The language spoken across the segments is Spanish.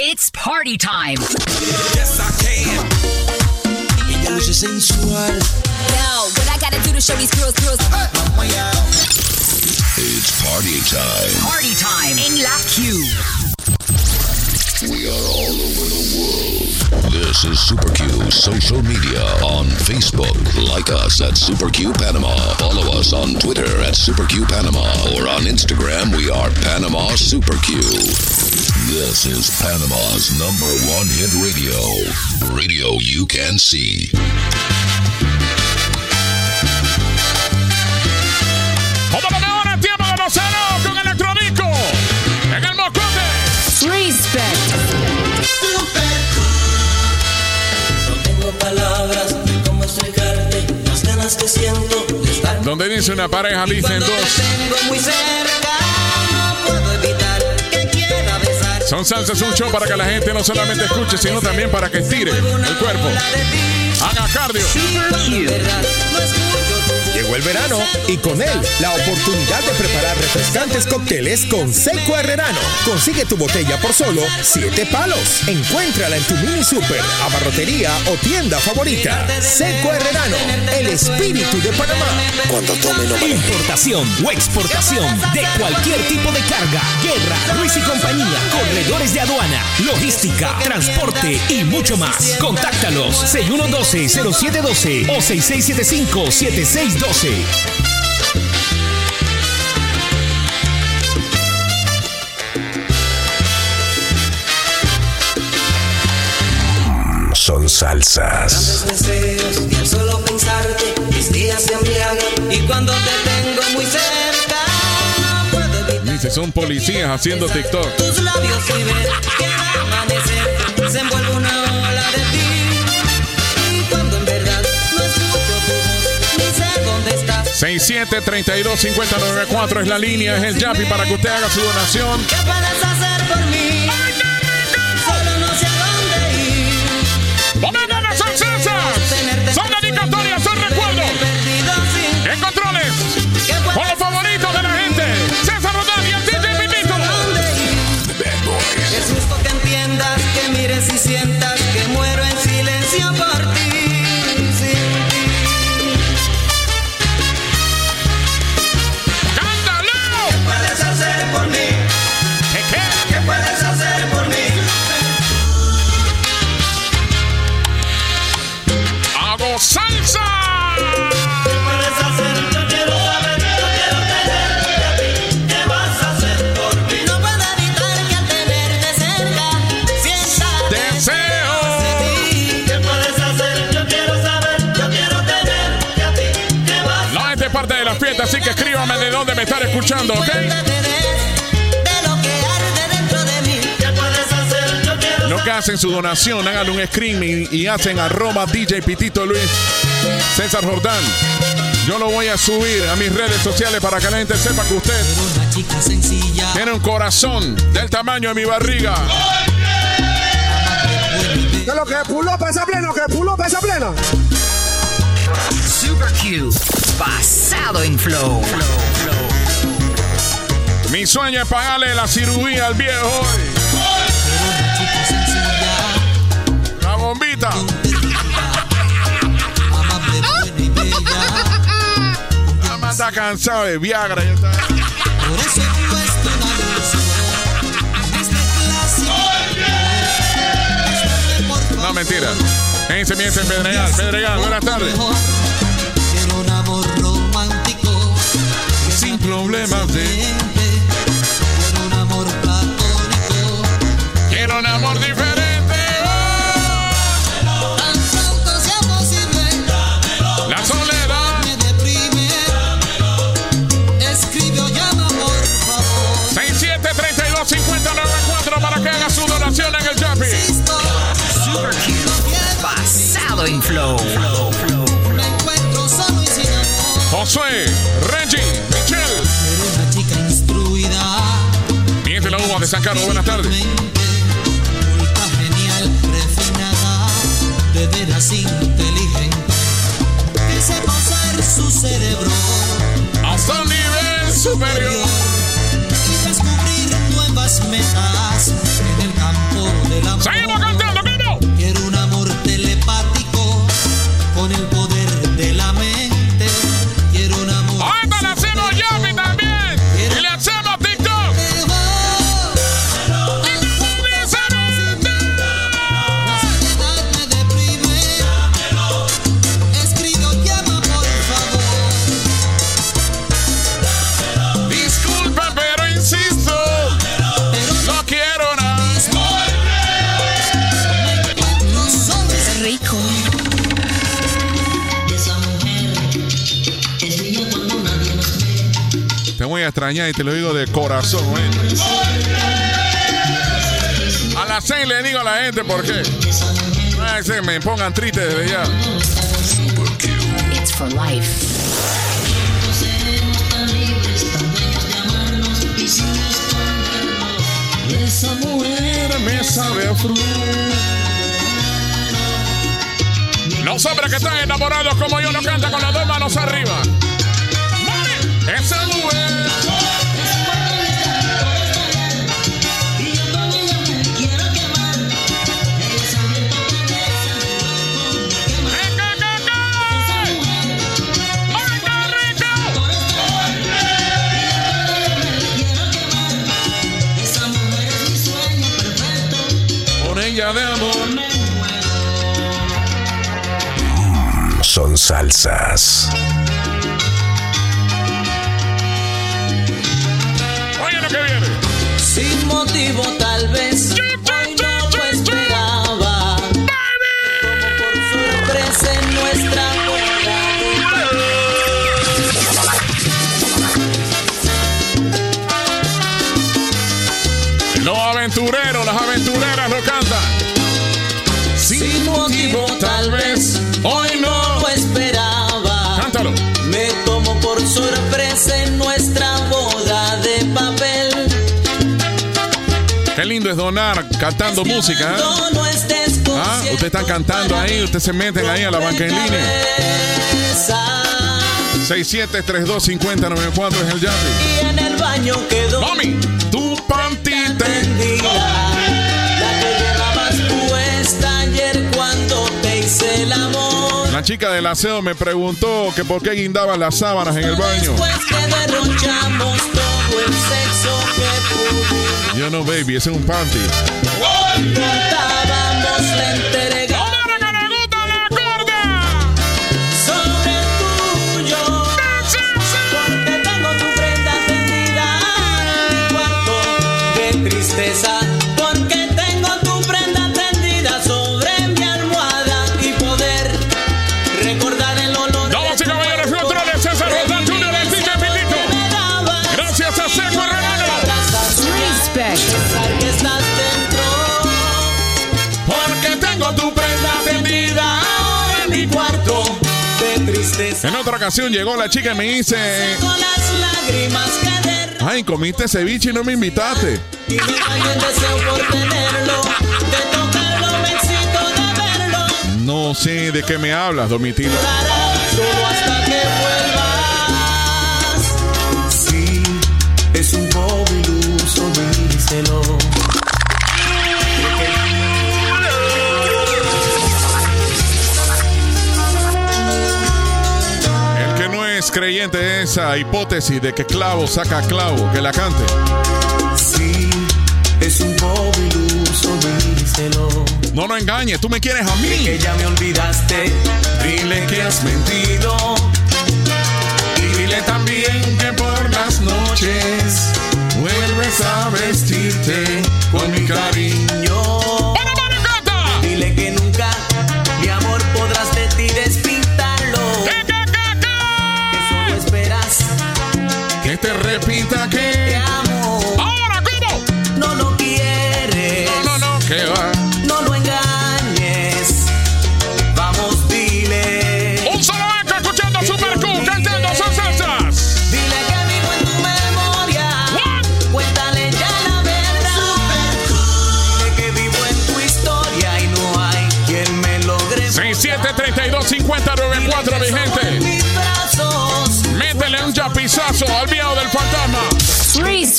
It's party time. Yes, I can. Ella luce sensual. Yo, what I gotta do to show these girls, girls. Uh. It's party time. Party time in La Q. We are all over the world. This is Super Q social media on Facebook. Like us at Super Q Panama. Follow us on Twitter at Super Q Panama or on Instagram. We are Panama Super Q. This is Panama's number one hit radio. Radio you can see. Ahora, tiempo de Lozano con. En el Mocote. Respect. No tengo palabras de cómo explicarte las ganas que siento de estar Donde dice una pareja, dicen Cuando te dos. tengo muy cerca, no puedo evitar que quiera besar. Son salsa, es un show para que la gente no solamente escuche, sino también para que estire el cuerpo. Haga cardio. Llegó el verano y con él la oportunidad de preparar refrescantes cócteles con Seco Herrerano. Consigue tu botella por solo 7 palos. Encuéntrala en tu mini super, abarrotería o tienda favorita. Seco Herrerano, el espíritu de Panamá. Cuando tome no. Importación o exportación de cualquier tipo de carga. Guerra, Ruiz y compañía. Corredores de aduana, logística, transporte y mucho más. Contáctalos 6112-0712 o 6675-7612. Son salsas. Deseos y al solo pensarte mis días se embriagan y cuando te tengo muy cerca no puedo evitar Dice, son policías haciendo TikTok. tus labios y ver que 67325094 es la línea, es el Yapi para que usted haga su donación. ¿Qué puedes hacer por mí? Solo no sé a dónde ir. ¡Bombanas son salsas! ¡Son dedicatorias, son recuerdos! ¡En controles! ¡Con los favoritos de la gente! ¡César Rodán y el DJ Pipito! Es justo que entiendas, que mires y sientas así que escríbame de dónde me están escuchando, ¿ok? lo que hacen su donación, hagan un screening y hacen arroba DJ Pitito Luis César Jordán. Yo lo voy a subir a mis redes sociales para que la gente sepa que usted tiene un corazón del tamaño de mi barriga. Que lo que puló pesa pleno, que puló pesa pleno. Super Q. Basado en flow. Mi sueño es pagarle la cirugía al viejo hoy. La bombita. está cansado de Viagra. Por eso No, mentira. Gente, se miente en Pedregal. Pedregal, buenas tardes. Problemas de-. Quiero un amor platónico. Quiero un amor diferente. Tan pronto sea posible. La de San Carlos, buenas tardes. Genial, refinada, de veras inteligente. Que sepa usar su cerebro Hasta un nivel superior. y descubrir nuevas metas en el campo de rico. Extrañar y te lo digo de corazón. ¿eh? A las 6 le digo a la gente por qué. No que me pongan triste desde ya. It's for life. Esa mujer me sabe a. Los hombres que están enamorados como yo lo cantan con las dos manos arriba. Esa mujer. Son salsas. Oye lo que viene. Sin motivo tal vez. Hoy no lo esperaba. Como por sorpresa en nuestra boda. Los aventureros, Qué lindo es donar cantando música. ¿eh? Ah, ustedes están cantando ahí, ustedes se meten ahí a la banca en línea. 67325094 es el Yapi. Y en el baño quedó Mami, tu pantita. tendida La que llevabas puesta ayer cuando te hice el amor La chica del aseo me preguntó que por qué guindaban las sábanas en el baño. Después que derrochamos todo el sexo que pudimos Yo no, baby, ese es un panty. En otra ocasión llegó la chica y me dice, ay, comiste ceviche y no me invitaste. y me daño el deseo por tenerlo de tocarlo me excito de verlo No sé de qué me hablas, Domitila. Durará solo hasta que vuelvas Sí, es un creyente de esa hipótesis de que clavo saca clavo, que la cante. Sí, es un iluso, díselo. No lo engañes, tú me quieres a mí. Que ya me olvidaste, dile que has mentido.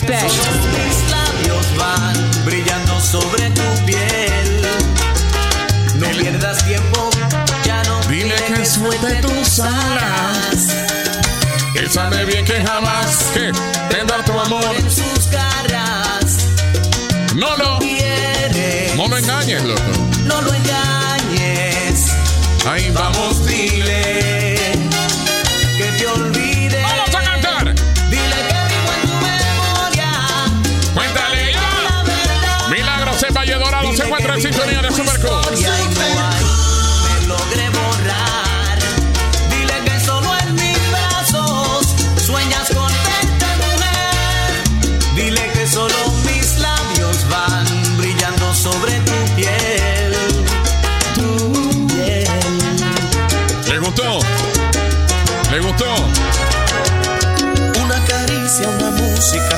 Mis labios van brillando sobre tu piel. No pierdas tiempo, ya no Dile que suelte tus alas. Él sabe bien que jamás que tendrá tu amor. en sus garras. No lo, Quieres, no lo engañes, loco. no lo engañes. Ahí vamos.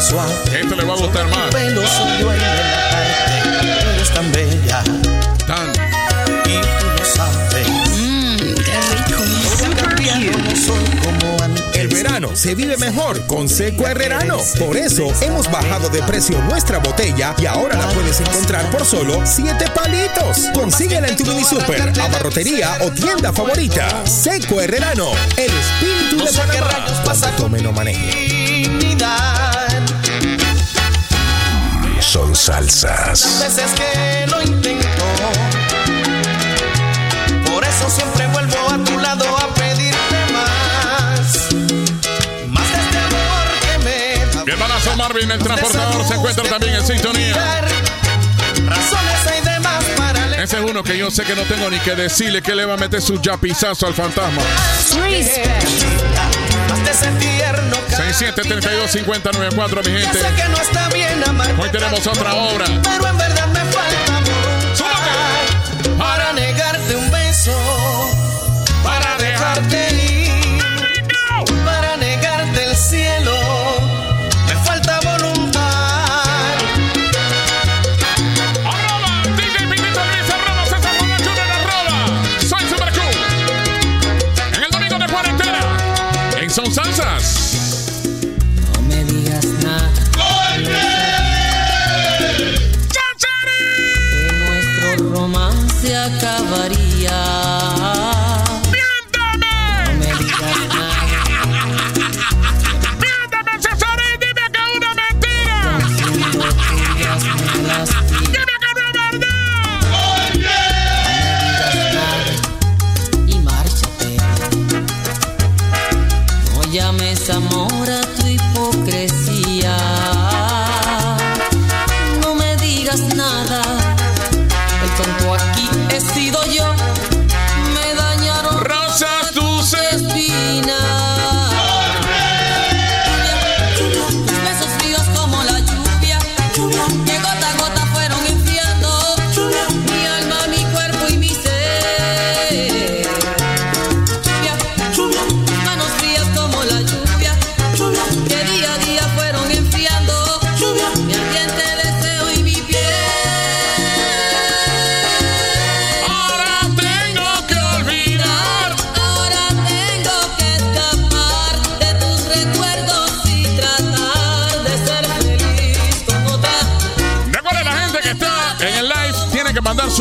Suave. Esto le va a gustar más. Pelo suyo en la parte, eres tan bella Tan. y tú lo sabes. Mmm, qué rico. He cambiado, no soy como antes. El verano se vive mejor con Seco Herrerano. Por eso hemos bajado de precio nuestra botella y ahora la puedes encontrar por solo 7 palitos. Consíguela en tu mini super, abarrotería o tienda favorita. Seco Herrerano, el espíritu de Panamá. Cuando tome no maneje. Salsas. veces que lo intento. Por eso siempre vuelvo a tu lado a pedirte más. Más de este amor que me da. Mi hermanazo Marvin, el transportador, se encuentra también en sintonía. Razones hay de más para Ese es uno que yo sé que no tengo ni que decirle que le va a meter su yapizazo al fantasma. Respect. Ese tierno cariño. 67325094, mi gente. Hoy tenemos otra obra. Pero en verdad llames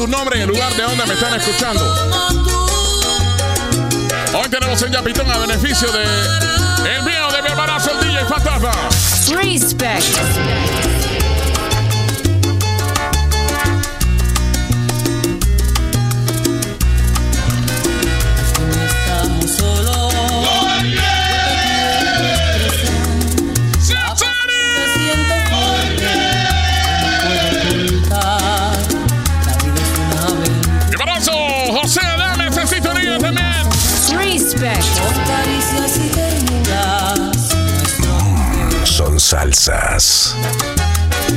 su nombre en el lugar de donde me están escuchando. Hoy tenemos el Yapitón a beneficio de el mío de mi embarazo, el DJ Fantasma. Respect. Salsas.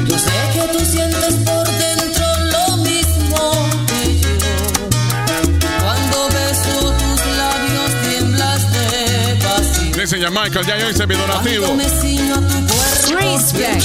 Yo sé que tú sientes por dentro lo mismo que yo. Cuando beso tus labios tiemblas de pasión. Dice ya Michael, ya yo hice mi donativo. Cuando me ciño a tu cuerpo, Respect.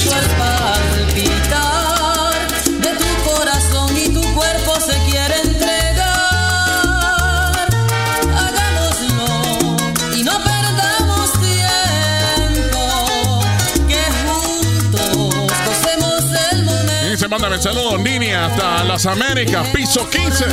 Mándame saludos, Nini, hasta las Américas, piso 15.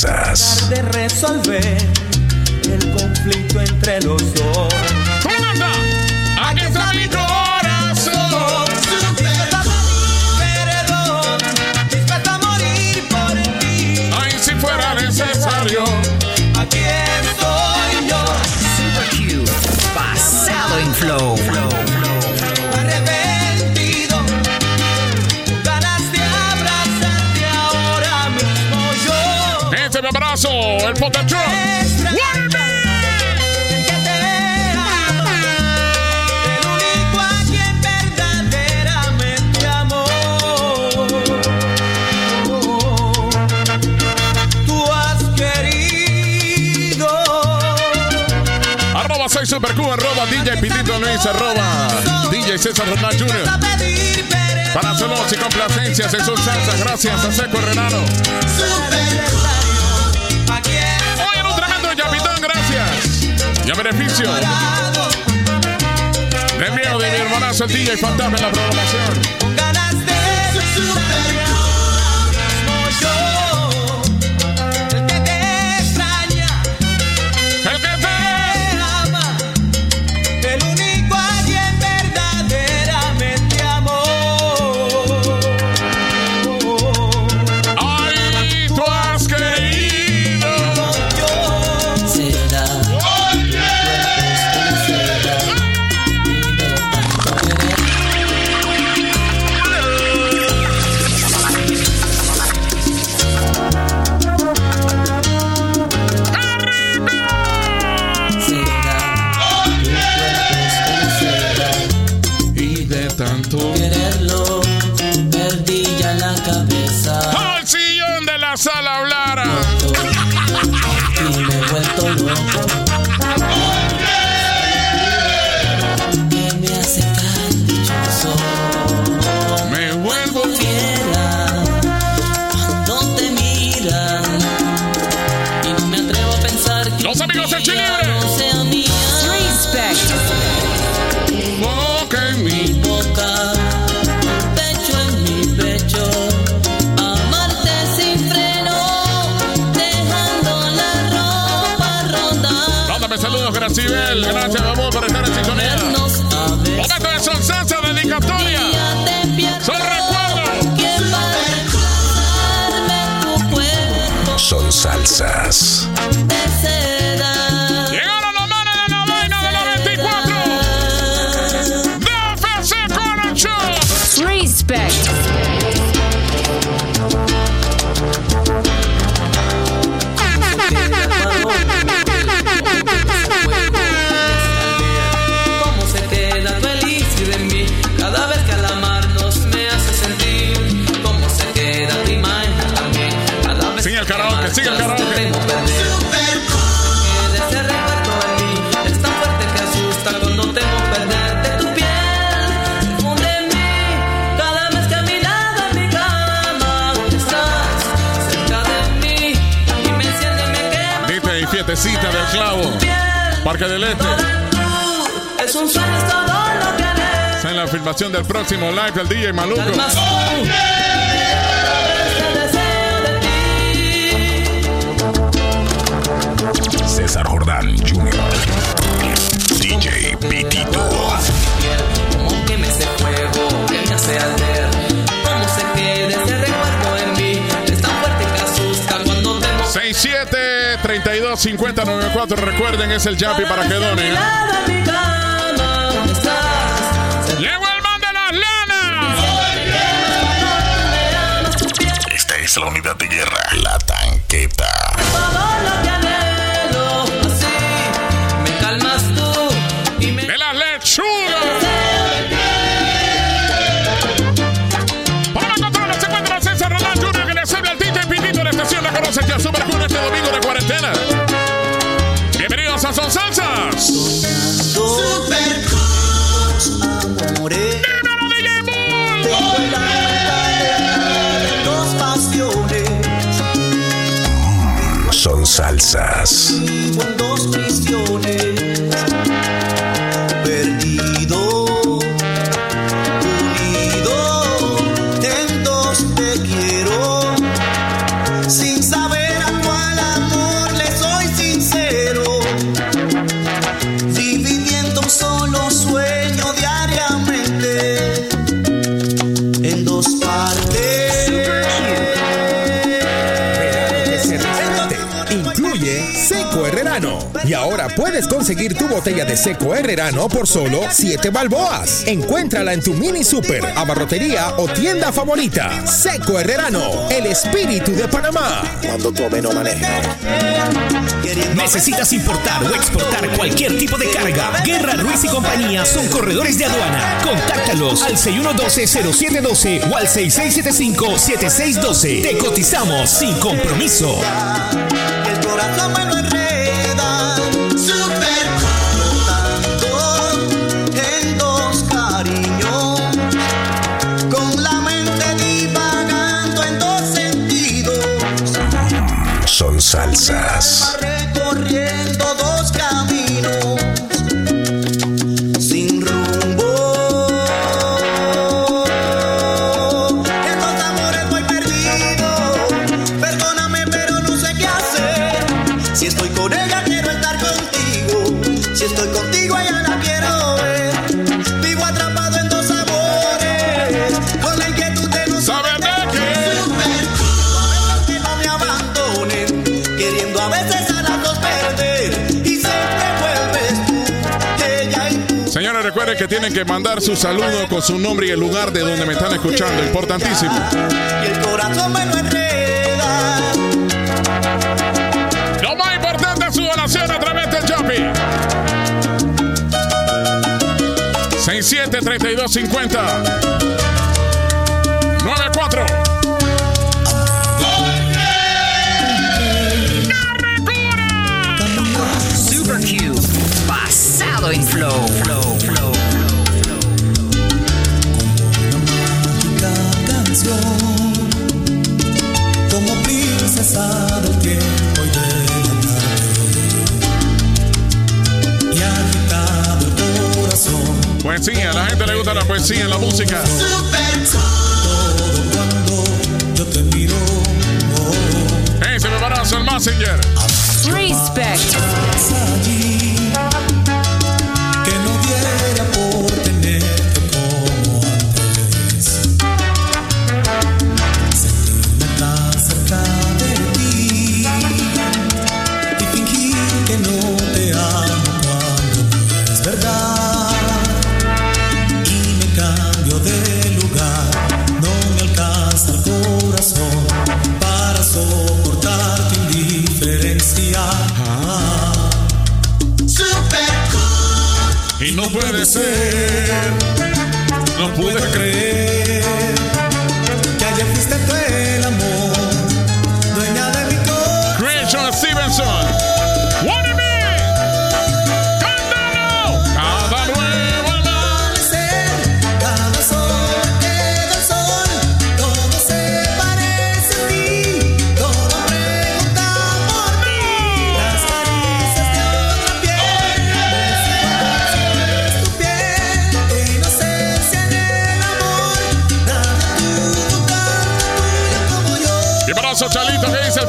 Finanzas. De resolver el conflicto entre los dos. Luis arroba DJ César Renal Jr. Para celos y complacencias en sus salsas, gracias a Seco Renano. Oye, un tremendo chapitón, gracias. Y a beneficio de mío de mi hermanazo el DJ Fantasma en la programación. salsas. Parque del Este. Es en la filmación del próximo live del DJ Maluco. César Jordán Jr. DJ Pitito. 732 5094 Recuerden, es el Yapi para que donen. ¡Llegó el man de las lanas! Esta es la unidad Con dos prisiones. Puedes conseguir tu botella de seco herrerano por solo 7 balboas. Encuéntrala en tu mini super, abarrotería o tienda favorita. Seco Herrerano, el espíritu de Panamá. Cuando tome no maneje. ¿Necesitas importar o exportar cualquier tipo de carga? Guerra Ruiz y compañía son corredores de aduana. Contáctalos al 6112-0712 o al 6675-7612. Te cotizamos sin compromiso. El corazón me lo salsas. Tienen que mandar su saludo con su nombre y el lugar de donde me están escuchando. Importantísimo. Y el corazón me lo enreda. Lo más importante es su donación a través del Shopping. 673250 94 Poesía, a la gente le gusta la poesía, la música. Hey, se me parazo el Messenger. Respect. No pude creer.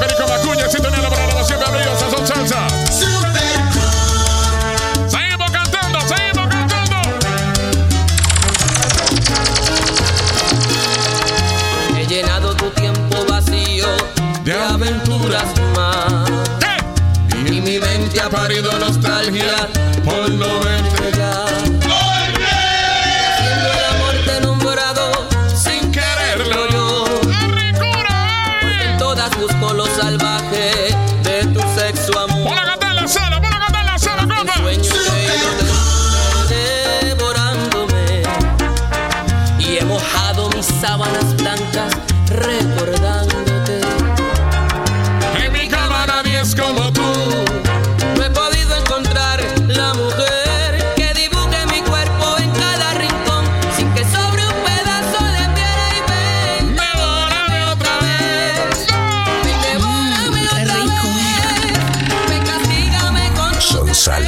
Chalito que dice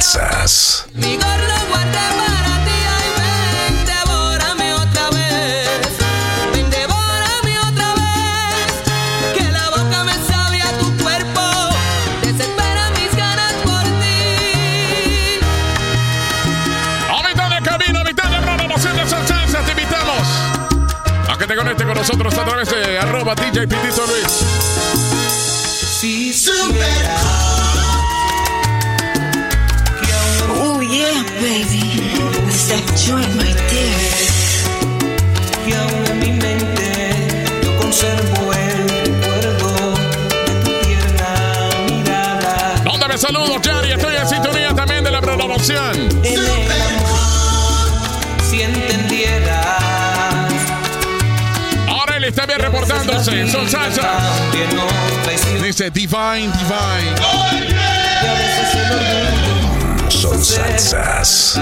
Salsas. mi gordo guardé para ti, ay ven, devórame otra vez, ven, devórame otra vez, que la boca me sabe a tu cuerpo, desespera mis ganas por ti. A mitad de camino, a mitad de Son Salsa, te invitamos a que te conectes con nosotros a través de arroba DJ Pitito Luis. That's that joint right there. Y aún en mi mente yo conservo el recuerdo de tu tierna mirada. ¿Dónde me saludo, Jerry? Estoy en sintonía también de la promoción. En el amor, si entendieras. Ahora él está bien reportándose Son Salsa. Dice Divine, Divine. Son salsas.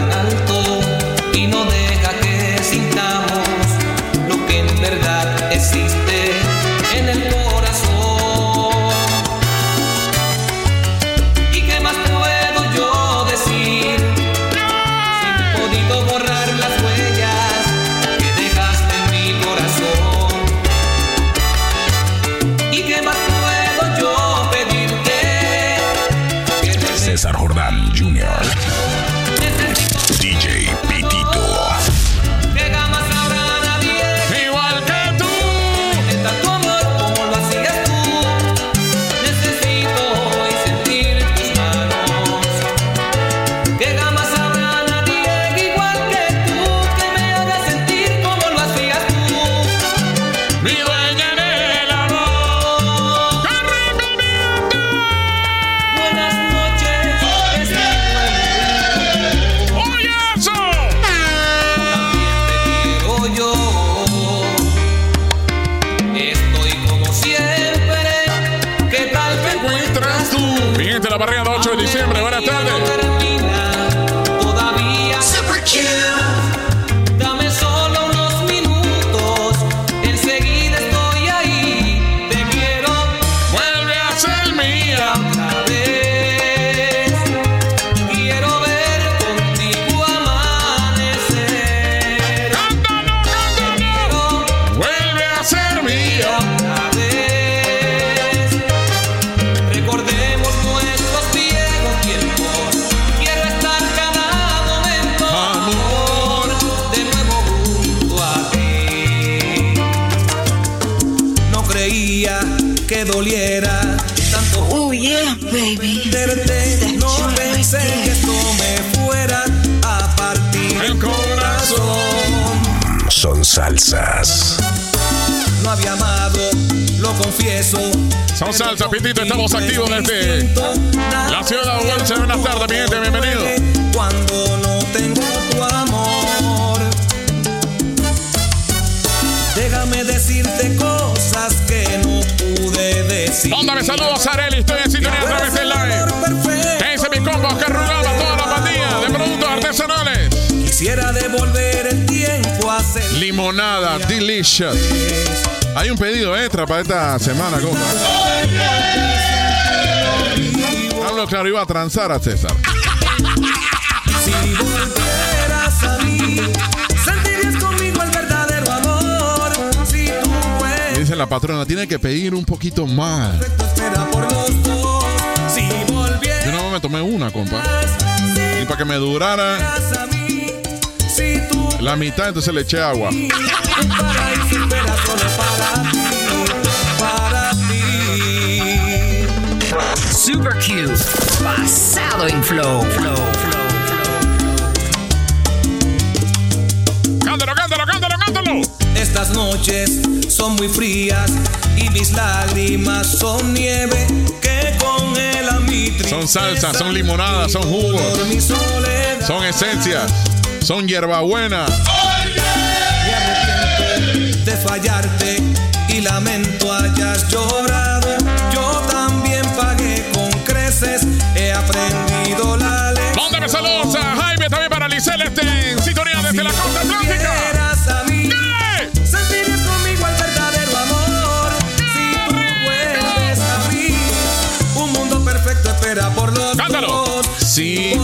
Limonada, delicious. Hay un pedido extra para esta semana, compa. Hablo claro, iba a transar a César. Si volvieras a mí, sentirías conmigo el verdadero amor. Si tú puedes, Dice la patrona, tiene que pedir un poquito más. Yo no me tomé una, compa. Y para que me durara la mitad, entonces le eché agua. Super Q. Basado en flow. Flow, flow, Cántalo, cántalo, cántalo, cántalo. Estas noches son muy frías y mis lágrimas son nieve que congela mi tristeza. Son salsa, son limonadas, son jugos, mi son esencias, son hierbabuena. Arrepiento de fallarte y lamento hayas llorado. Yo también pagué con creces, he aprendido la lección. Mándame saludos a Jaime, también para Licel, este en sintonía desde la costa atlántica. Vieras a mí, ¿Qué? sentirías conmigo el verdadero amor. Si tú vuelves a mí, un mundo perfecto espera por los Cántalo. dos. Sí. Si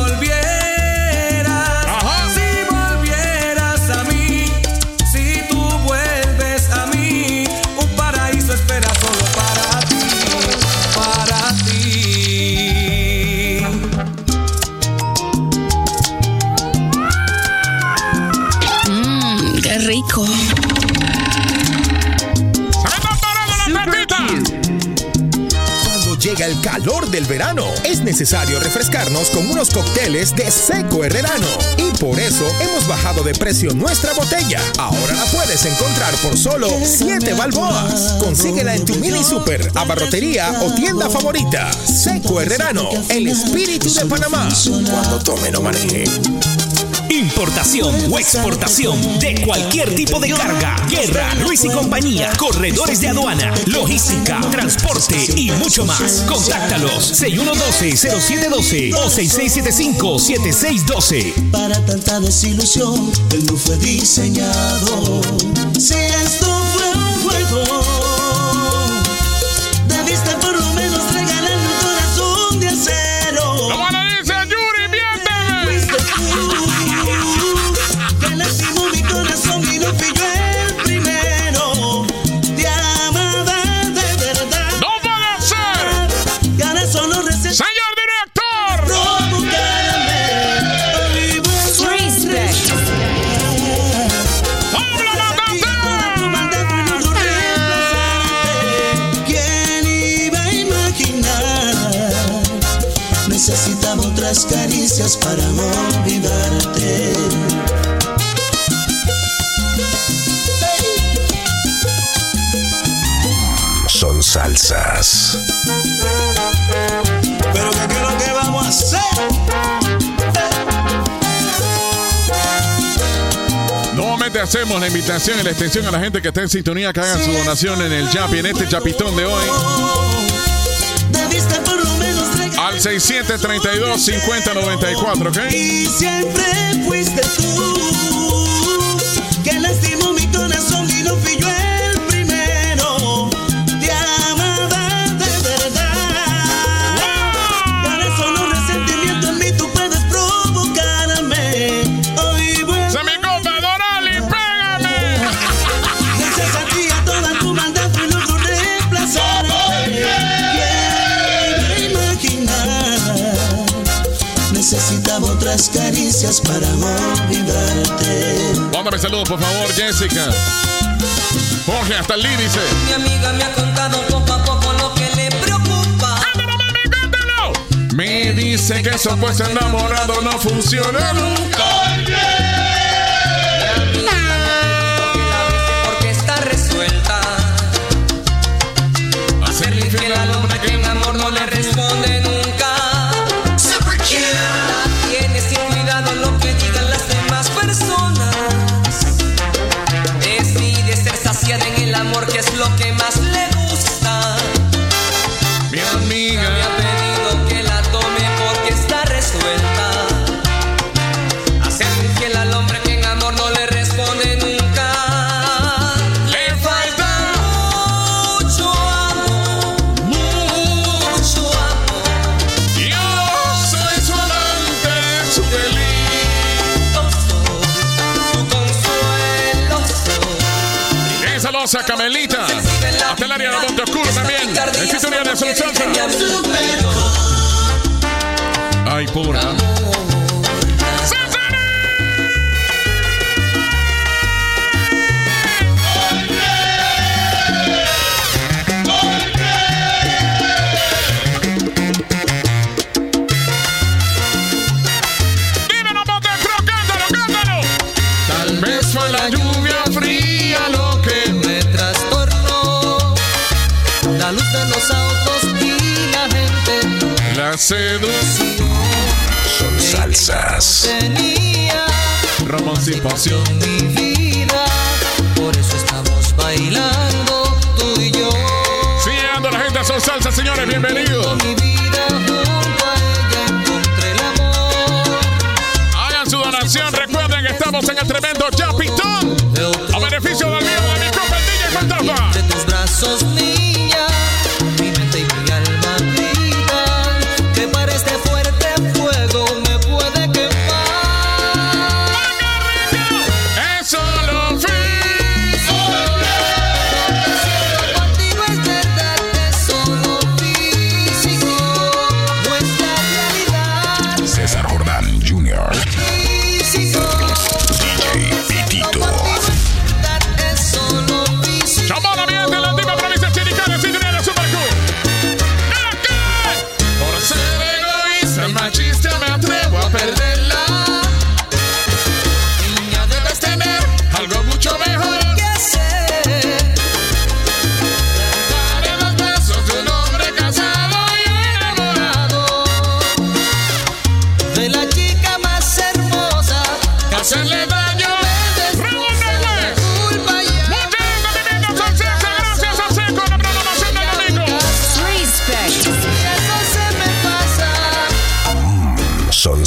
llega el calor del verano, es necesario refrescarnos con unos cócteles de Seco Herrerano. Y por eso hemos bajado de precio nuestra botella. Ahora la puedes encontrar por solo 7 balboas. Consíguela en tu mini super, abarrotería o tienda favorita. Seco Herrerano, el espíritu de Panamá. Cuando tome no maneje. Importación o exportación de cualquier tipo de carga. Guerra, Luis y compañía. Corredores de aduana, logística, transporte y mucho más. Contáctalos 6112-0712 o 6675-7612. Para tanta desilusión, él no fue diseñado. Si esto fue un juego, Caricias para olvidarte. Son salsas. Pero ¿qué es lo que vamos a hacer? Nuevamente hacemos la invitación y la extensión a la gente que está en sintonía que hagan su donación en el Yapi, en este chapitón de hoy. Al 6732-5094, ¿ok? Y siempre fuiste tú que lastimó para olvidarte. Mándame saludos, por favor, Jessica. Jorge, hasta el dice. Mi amiga me ha contado poco a poco lo que le preocupa. ¡Cántalo, mami, cántalo! Me dice que eso pues enamorado no funciona nunca. De Monte Oscuro también. En sintonía de Son Salsa. Ay, pura. Pasión. mi vida. Por eso estamos bailando tú y yo. Siguiendo la gente, son salsa, señores, bienvenidos. Mi vida junto a ella encontré el amor. Hagan su donación, recuerden que estamos en el tremendo Chapitón.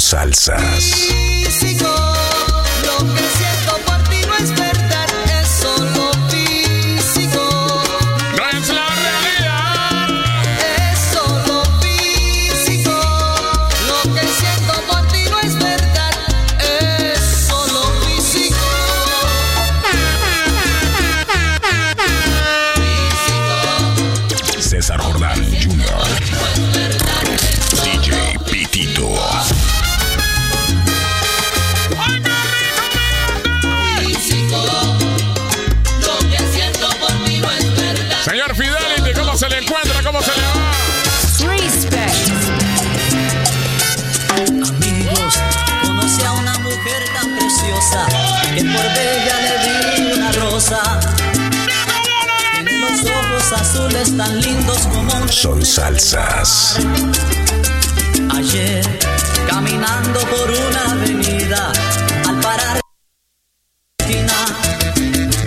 Salsas. Azules tan lindos como un Son salsas. Ayer, caminando por una avenida, al parar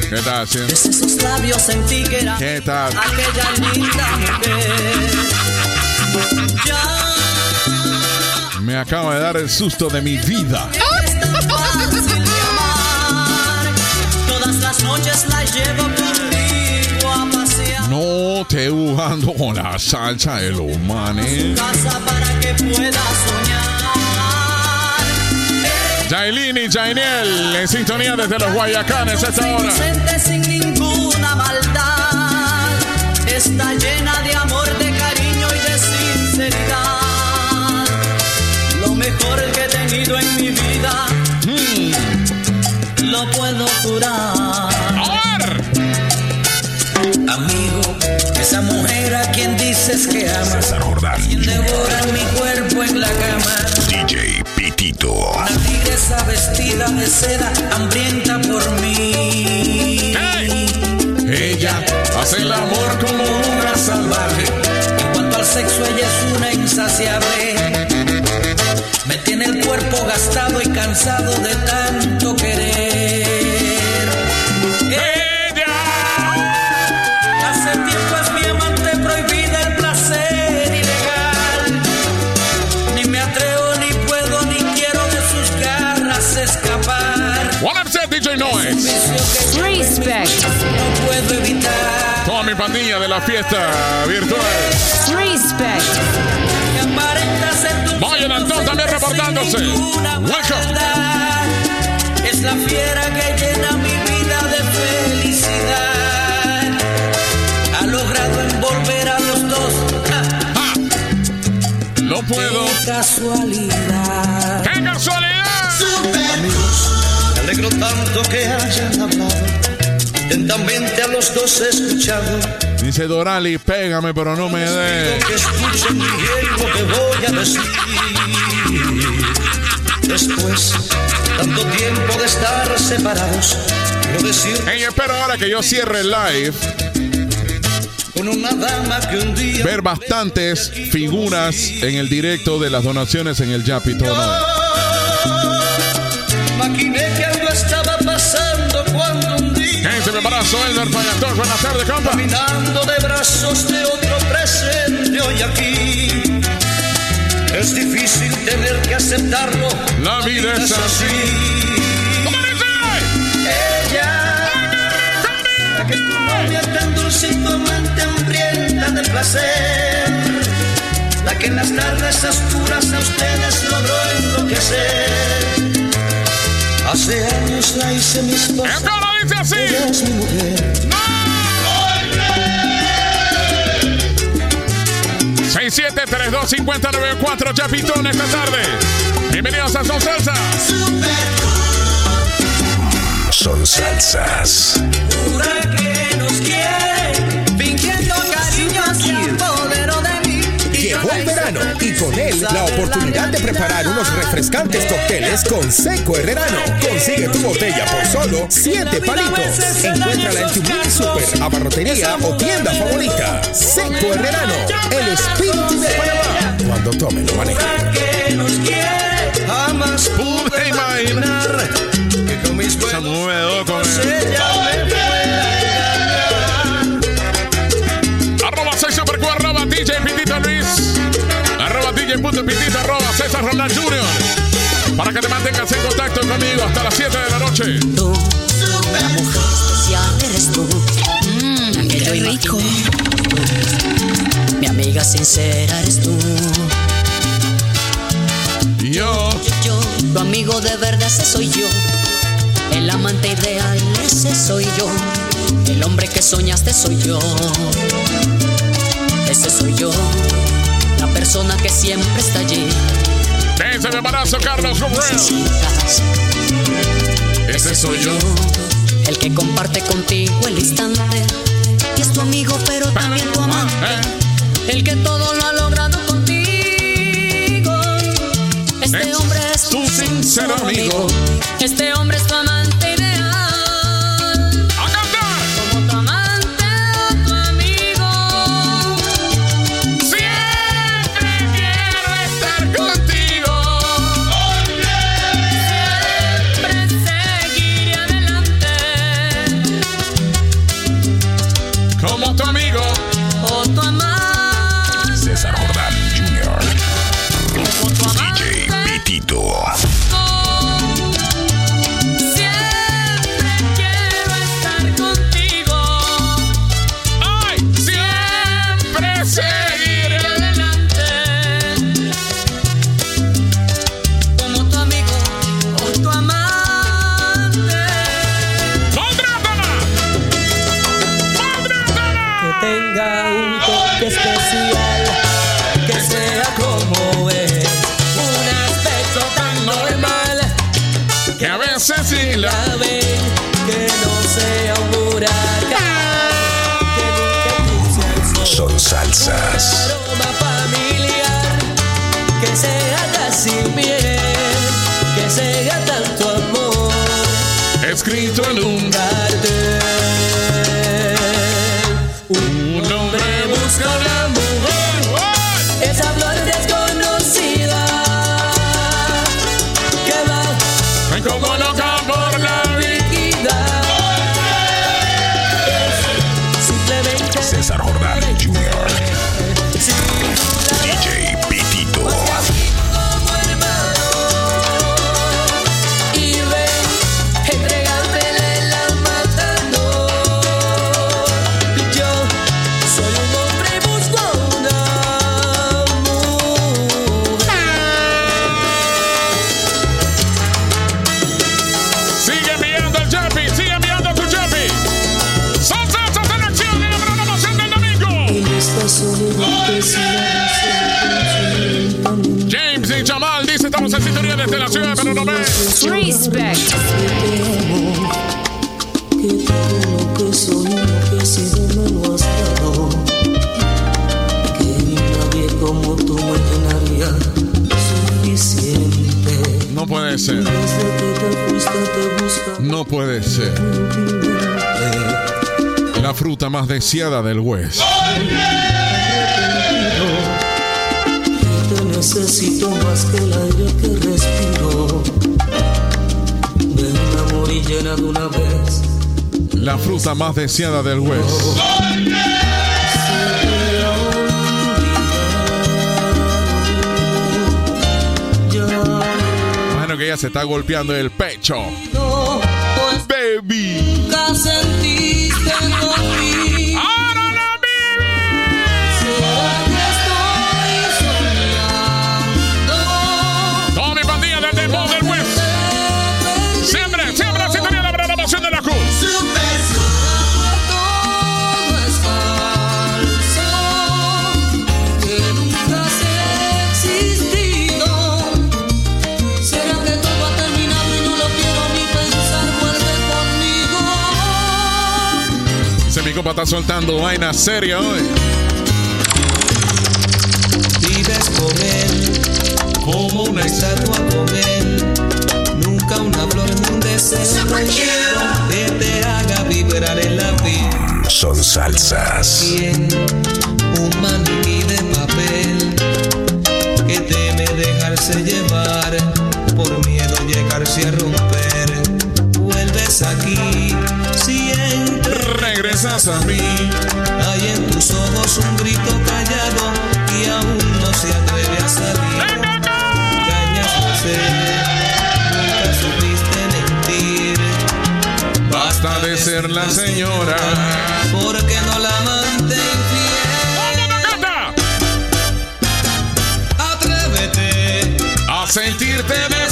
¿Qué tal, haciendo? desde sus labios sentí que era ¿Qué tal? aquella linda mujer. Ya Me acaba de dar el susto de mi vida. Te jugando con la salsa de los manes. Casa para que pueda soñar. Jailin y Jainiel en sintonía desde los Guayacanes a esta hora. Sin ninguna maldad. Está llena de amor, de cariño y de sinceridad. Lo mejor que he tenido en mi vida. Lo puedo jurar. Amigo, esa mujer a quien dices que amas. César Jordán Quien devora mi cuerpo en la cama. DJ Pitito. Una tigresa vestida de seda, hambrienta por mí. Ella hace el amor como una salvaje. En cuanto al sexo, ella es una insaciable. Me tiene el cuerpo gastado y cansado de tanto querer. Mi pandilla de la fiesta virtual. Respect. Vayan Antón también reportándose. Welcome. Es la fiera que llena mi vida de felicidad. Ha logrado envolver a los dos. Ah, No puedo. Qué casualidad. ¡Qué casualidad! Amigos, me alegro tanto que hayan hablado. Atentamente a los dos he escuchado. Dice Dorali, pégame, pero no me dé. Que escuchen bien lo que voy a decir. Después, tanto tiempo de estar separados, quiero decir Ey, espero ahora que yo cierre el live. con una dama que un día Ver bastantes figuras en el directo de las donaciones en el Yapito. maquiné que algo estaba pasando brazos de otro presente hoy aquí. Es difícil tener que aceptarlo. La vida es así. Ella, la que es tu novia tan dulce y tu amante hambrienta de placer. La que en las tardes oscuras a ustedes logró enloquecer. Hace años la hice mi esposa. El coro dice así. Ella es mi mujer. 67325094 Yapitón esta tarde. Bienvenidos a Son Salsa. Son salsas. Jura que nos quiere, El verano y con él la oportunidad de preparar unos refrescantes cócteles con Seco Herrerano. Consigue tu botella por solo 7 palitos. Encuéntrala en tu mini super, abarrotería o tienda favorita. Seco Herrerano, el espíritu de Panamá. Cuando tome lo maneje. Jamás pude imaginar que con mis Se buenos Póngase en contacto conmigo hasta las 7 de la noche. Tú, la mujer especial eres tú. Mmm, qué rico. Mi amiga sincera eres tú. Yo, Yo, tu amigo de verdad, ese soy yo. El amante ideal, ese soy yo. El hombre que soñaste soy yo. Ese soy yo. La persona que siempre está allí. Ese de embarazo, Carlos. Ese soy yo. El que comparte contigo el instante. Y es tu amigo, pero también tu amante. El que todo lo ha logrado contigo. Este Es hombre es tu sincero amigo. Este hombre es tu amante tunnel Respect. que todo lo que soy, lo que he sido me lo has dado. Que nadie como tú me llenaría suficiente. No puede ser. No puede ser. La fruta más deseada del West. Te necesito más que el aire que respiro. Llena de una vez. La fruta más deseada del West. Bueno, que ella se está golpeando el pecho. no Baby. Está soltando vaina seria hoy. Vives con él como una estatua con él. Nunca una flor un deseo que te haga vibrar en la vida. Son salsas. Quien un maniquí de papel que teme dejarse llevar por miedo llegarse a romper. a mí. Hay en tus ojos un grito callado y aún no se atreve a salir. Engañaste, nunca supiste mentir. Basta de ser la señora. Porque no la amante infiel. Atrévete a sentirte mejor.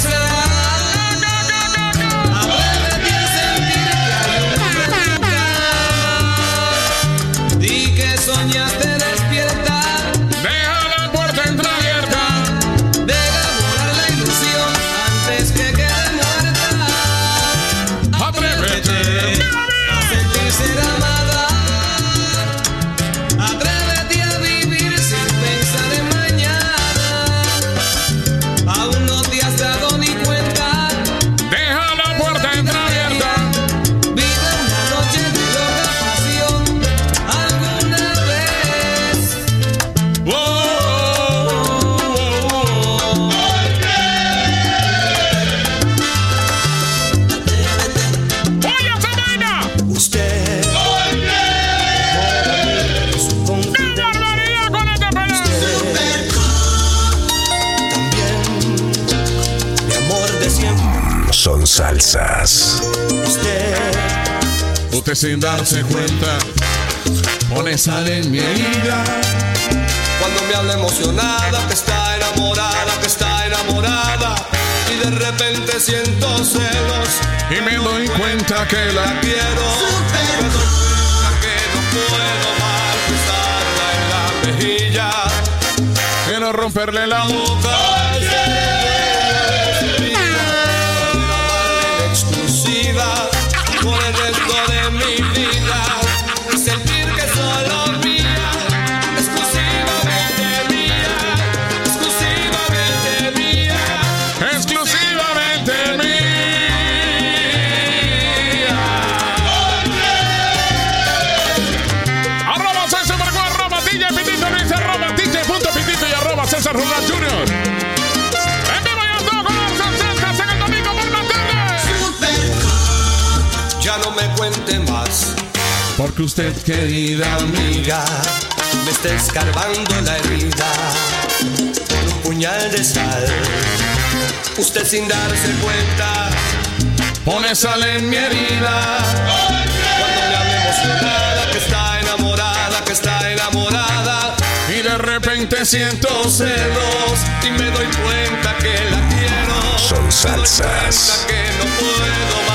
Salsas. Usted. Usted sin darse cuenta pone sal en mi herida. Cuando me habla emocionada, que está enamorada, que está enamorada. Y de repente siento celos. Y me doy cuenta que la quiero. Que no puedo más besarla en la mejilla. quiero romperle la boca. Porque usted, querida amiga, me está escarbando la herida con un puñal de sal. Usted sin darse cuenta, pone sal en mi herida. cuando me habla emocionada, que está enamorada, que está enamorada. Y de repente siento celos. y me doy cuenta que la quiero. Son Me doy salsas. cuenta que no puedo más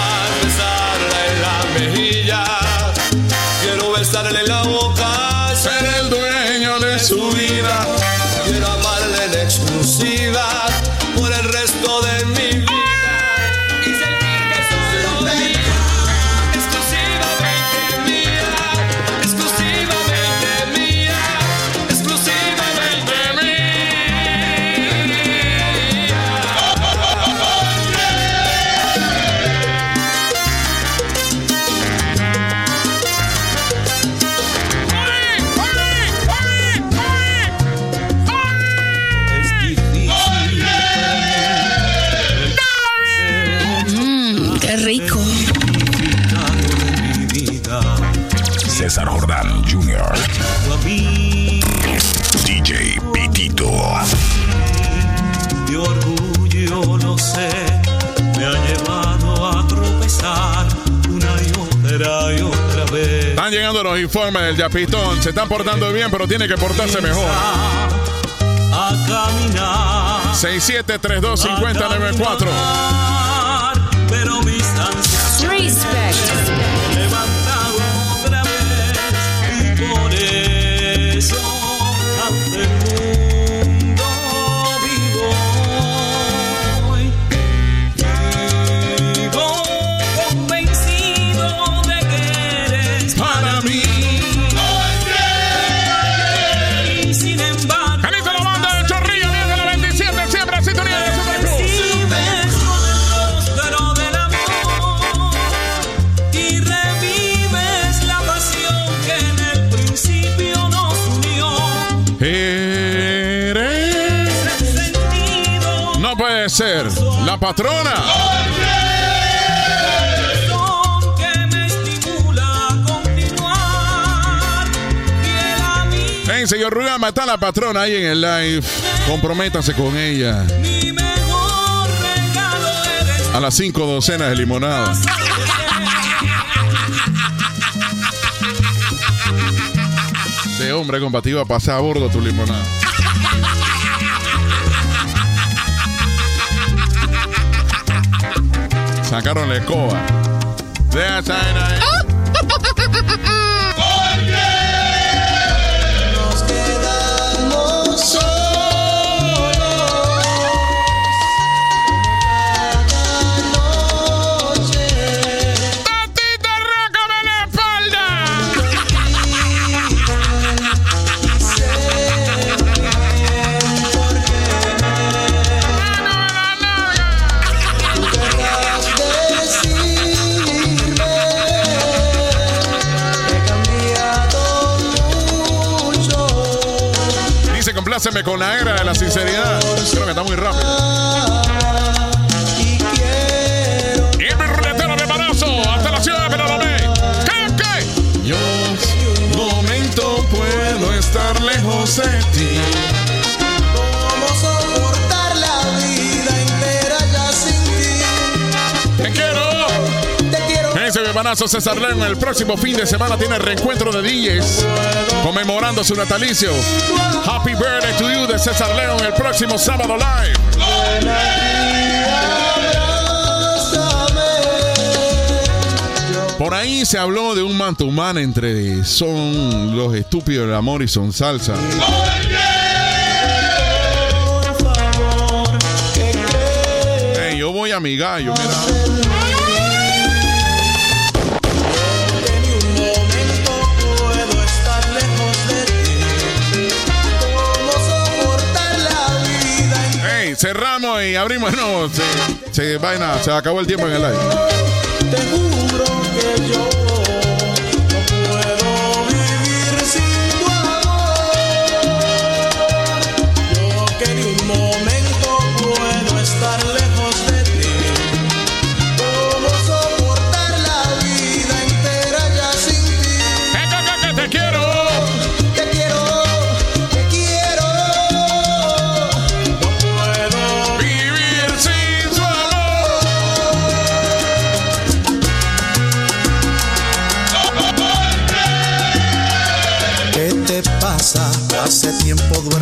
informes del Yapitón. Se están portando bien, pero tiene que portarse mejor. A caminar. 67325094. ser la patrona. Hey, señor Ruga, mata a la patrona ahí en el live. Comprométase con ella. A las cinco docenas de limonada. De hombre combatido, pasa a bordo tu limonada. Sacaron la escoba. Con la era de la sinceridad. Creo que está muy rápido. Y mi ruletero de embarazo hasta la ciudad de Penalomé. ¿Qué, qué? Yo momento puedo estar lejos Bebanazo César León el próximo fin de semana tiene reencuentro de DJs conmemorando su natalicio. Happy birthday to you de César León el próximo sábado live. Por ahí se habló de un man to man entre son los estúpidos del amor y son salsa. Yo voy a mi gallo, mira. Cerramos y abrimos. No, se, se, vaina, se acabó el tiempo en el live.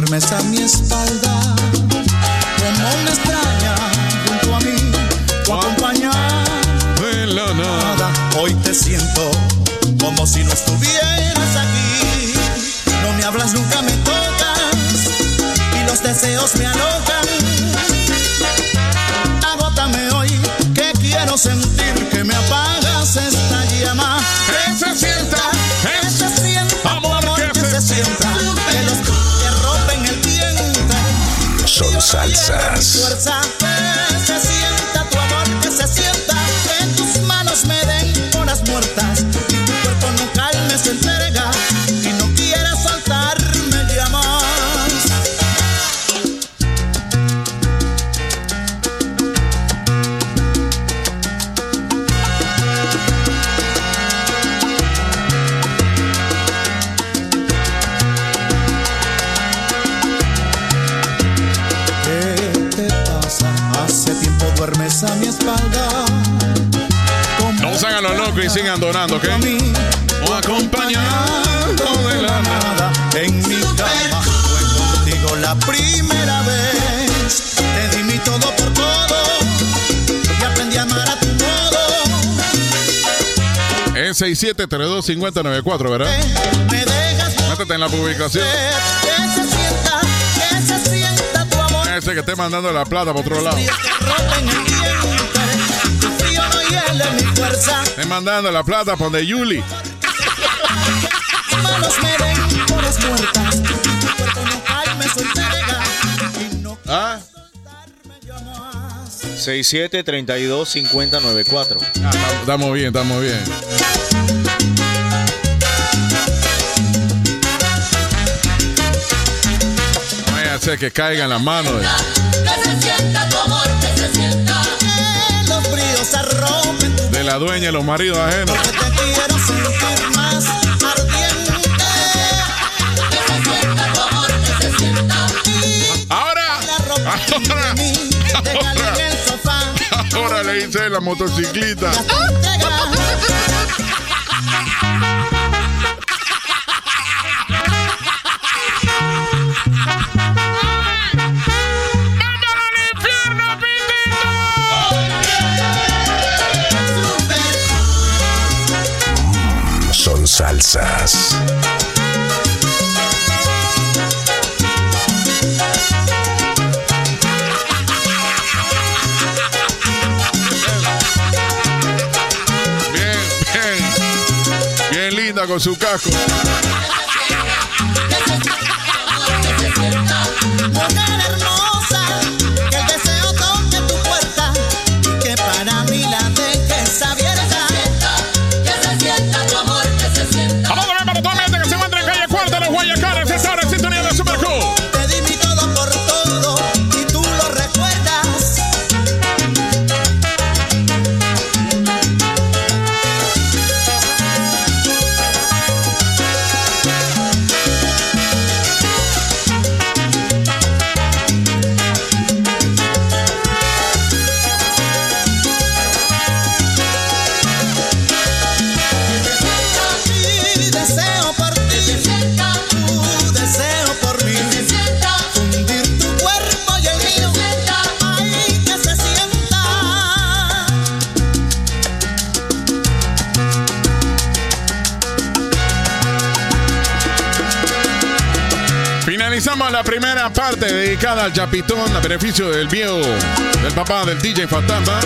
Duermes a mi espalda. Como una extraña junto a mí, tu acompañada. De la nada. Hoy te siento como si no estuvieras aquí. No me hablas, nunca me tocas. Y los deseos me alocan. Agótame hoy, que quiero sentir que me apagas esta llama. Salsas. Sigan donando, ¿ok? O acompañando de la nada. en mi cama. Fue contigo la primera vez. Te di mi todo por todo. Y aprendí a amar a tu modo. Es 67325094, ¿verdad? Me dejas Métete en la publicación. que se sienta, que se sienta tu amor. Ese que esté mandando la plata por otro lado. Esté mandando la plata por de Yuli. ¿Ah? yo más. 67 32 50 94. Estamos bien, estamos bien. No vaya a ser que caiga en las manos. de- la dueña y los maridos ajenos. Ahora, ahora, ahora, ahora le hice la motocicleta. Bien, bien, bien linda con su casco. parte dedicada al Chapitón a beneficio del viejo, del papá del DJ Fantasma.